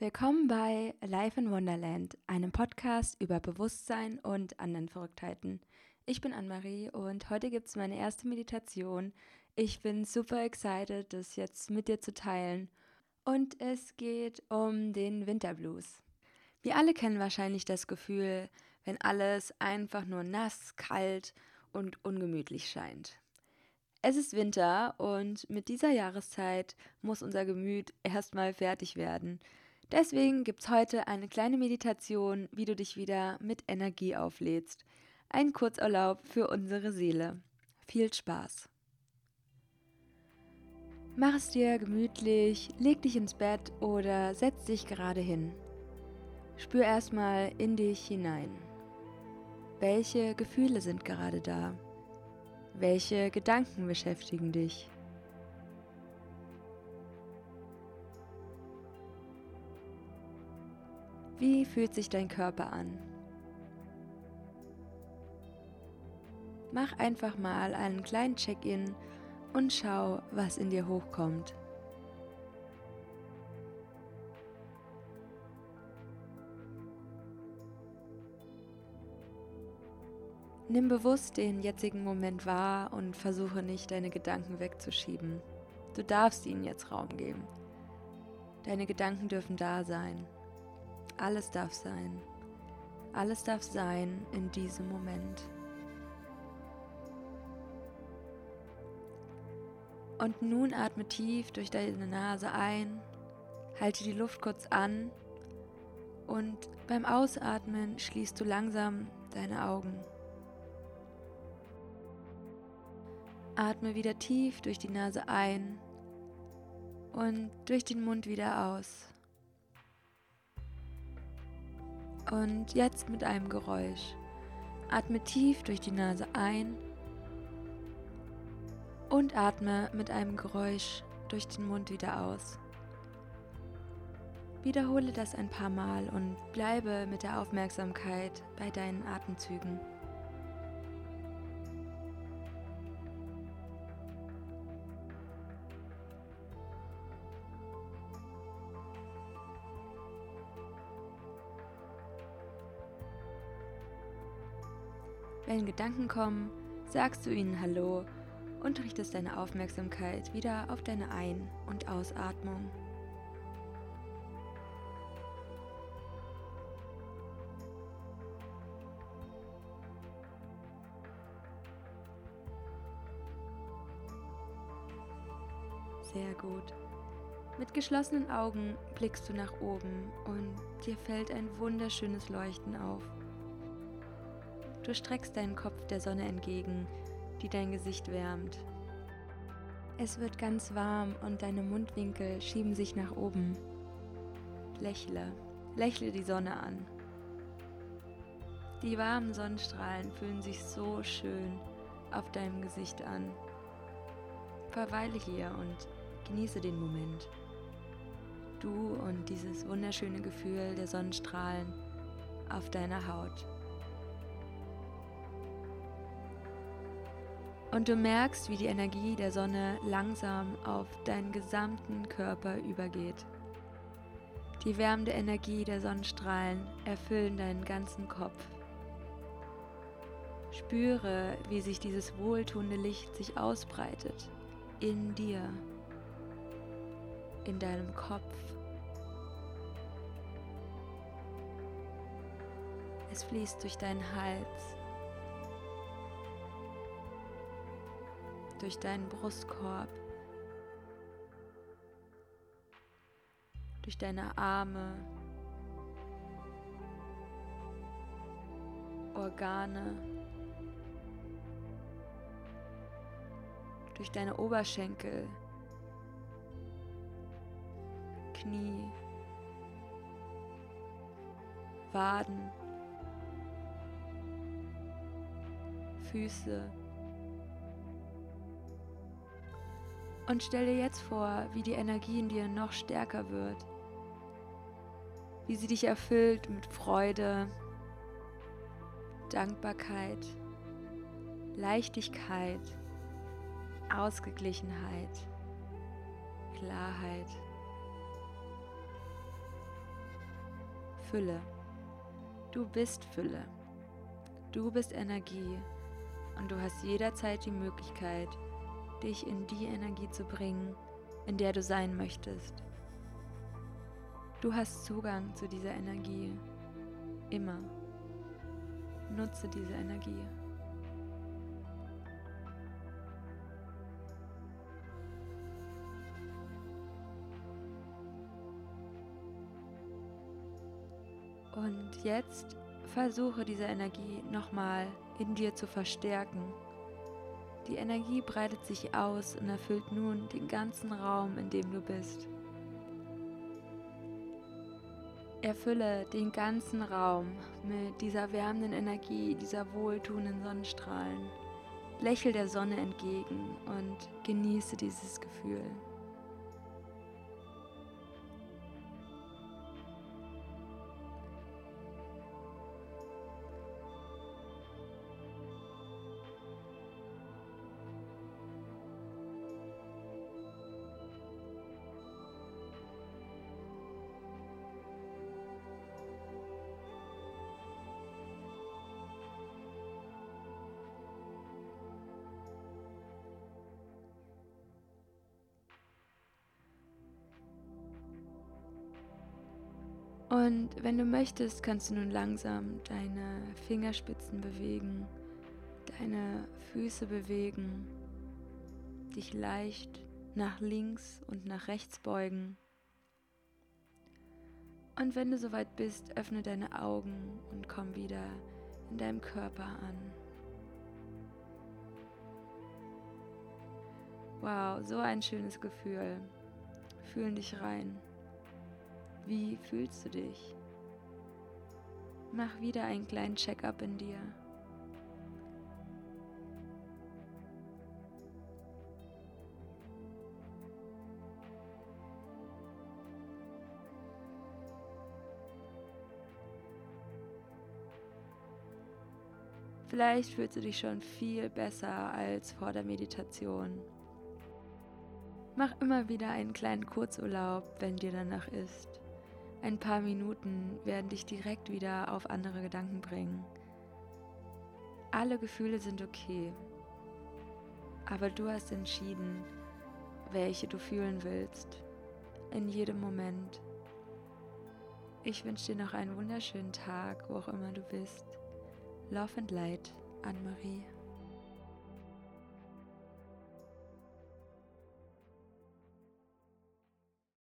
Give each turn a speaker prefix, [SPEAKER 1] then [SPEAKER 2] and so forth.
[SPEAKER 1] Willkommen bei Life in Wonderland, einem Podcast über Bewusstsein und anderen Verrücktheiten. Ich bin Anne-Marie und heute gibt es meine erste Meditation. Ich bin super excited, das jetzt mit dir zu teilen. Und es geht um den Winterblues. Wir alle kennen wahrscheinlich das Gefühl, wenn alles einfach nur nass, kalt und ungemütlich scheint. Es ist Winter und mit dieser Jahreszeit muss unser Gemüt erstmal fertig werden. Deswegen gibt es heute eine kleine Meditation, wie du dich wieder mit Energie auflädst. Ein Kurzurlaub für unsere Seele. Viel Spaß! Mach es dir gemütlich, leg dich ins Bett oder setz dich gerade hin. Spür erstmal in dich hinein. Welche Gefühle sind gerade da? Welche Gedanken beschäftigen dich? Wie fühlt sich dein Körper an? Mach einfach mal einen kleinen Check-in und schau, was in dir hochkommt. Nimm bewusst den jetzigen Moment wahr und versuche nicht, deine Gedanken wegzuschieben. Du darfst ihnen jetzt Raum geben. Deine Gedanken dürfen da sein. Alles darf sein. Alles darf sein in diesem Moment. Und nun atme tief durch deine Nase ein, halte die Luft kurz an und beim Ausatmen schließt du langsam deine Augen. Atme wieder tief durch die Nase ein und durch den Mund wieder aus. Und jetzt mit einem Geräusch. Atme tief durch die Nase ein und atme mit einem Geräusch durch den Mund wieder aus. Wiederhole das ein paar Mal und bleibe mit der Aufmerksamkeit bei deinen Atemzügen. Wenn Gedanken kommen, sagst du ihnen Hallo und richtest deine Aufmerksamkeit wieder auf deine Ein- und Ausatmung. Sehr gut. Mit geschlossenen Augen blickst du nach oben und dir fällt ein wunderschönes Leuchten auf. Du streckst deinen Kopf der Sonne entgegen, die dein Gesicht wärmt. Es wird ganz warm und deine Mundwinkel schieben sich nach oben. Lächle, lächle die Sonne an. Die warmen Sonnenstrahlen fühlen sich so schön auf deinem Gesicht an. Verweile hier und genieße den Moment. Du und dieses wunderschöne Gefühl der Sonnenstrahlen auf deiner Haut. Und du merkst, wie die Energie der Sonne langsam auf deinen gesamten Körper übergeht. Die wärmende Energie der Sonnenstrahlen erfüllen deinen ganzen Kopf. Spüre, wie sich dieses wohltuende Licht sich ausbreitet in dir, in deinem Kopf. Es fließt durch deinen Hals, durch deinen Brustkorb, durch deine Arme, Organe, durch deine Oberschenkel, Knie, Waden, Füße, Und stell dir jetzt vor, wie die Energie in dir noch stärker wird. Wie sie dich erfüllt mit Freude, Dankbarkeit, Leichtigkeit, Ausgeglichenheit, Klarheit. Fülle. Du bist Fülle. Du bist Energie und du hast jederzeit die Möglichkeit, dich in die Energie zu bringen, in der du sein möchtest. Du hast Zugang zu dieser Energie. Immer. Nutze diese Energie. Und jetzt versuche diese Energie nochmal in dir zu verstärken. Die Energie breitet sich aus und erfüllt nun den ganzen Raum, in dem du bist. Erfülle den ganzen Raum mit dieser wärmenden Energie, dieser wohltuenden Sonnenstrahlen. Lächel der Sonne entgegen und genieße dieses Gefühl. Und wenn du möchtest, kannst du nun langsam deine Fingerspitzen bewegen, deine Füße bewegen, dich leicht nach links und nach rechts beugen. Und wenn du soweit bist, öffne deine Augen und komm wieder in deinem Körper an. Wow, so ein schönes Gefühl. Fühlen dich rein. Wie fühlst du dich? Mach wieder einen kleinen Check-up in dir. Vielleicht fühlst du dich schon viel besser als vor der Meditation. Mach immer wieder einen kleinen Kurzurlaub, wenn dir danach ist. Ein paar Minuten werden dich direkt wieder auf andere Gedanken bringen. Alle Gefühle sind okay, aber du hast entschieden, welche du fühlen willst, in jedem Moment. Ich wünsche dir noch einen wunderschönen Tag, wo auch immer du bist. Love and Light, Anne-Marie.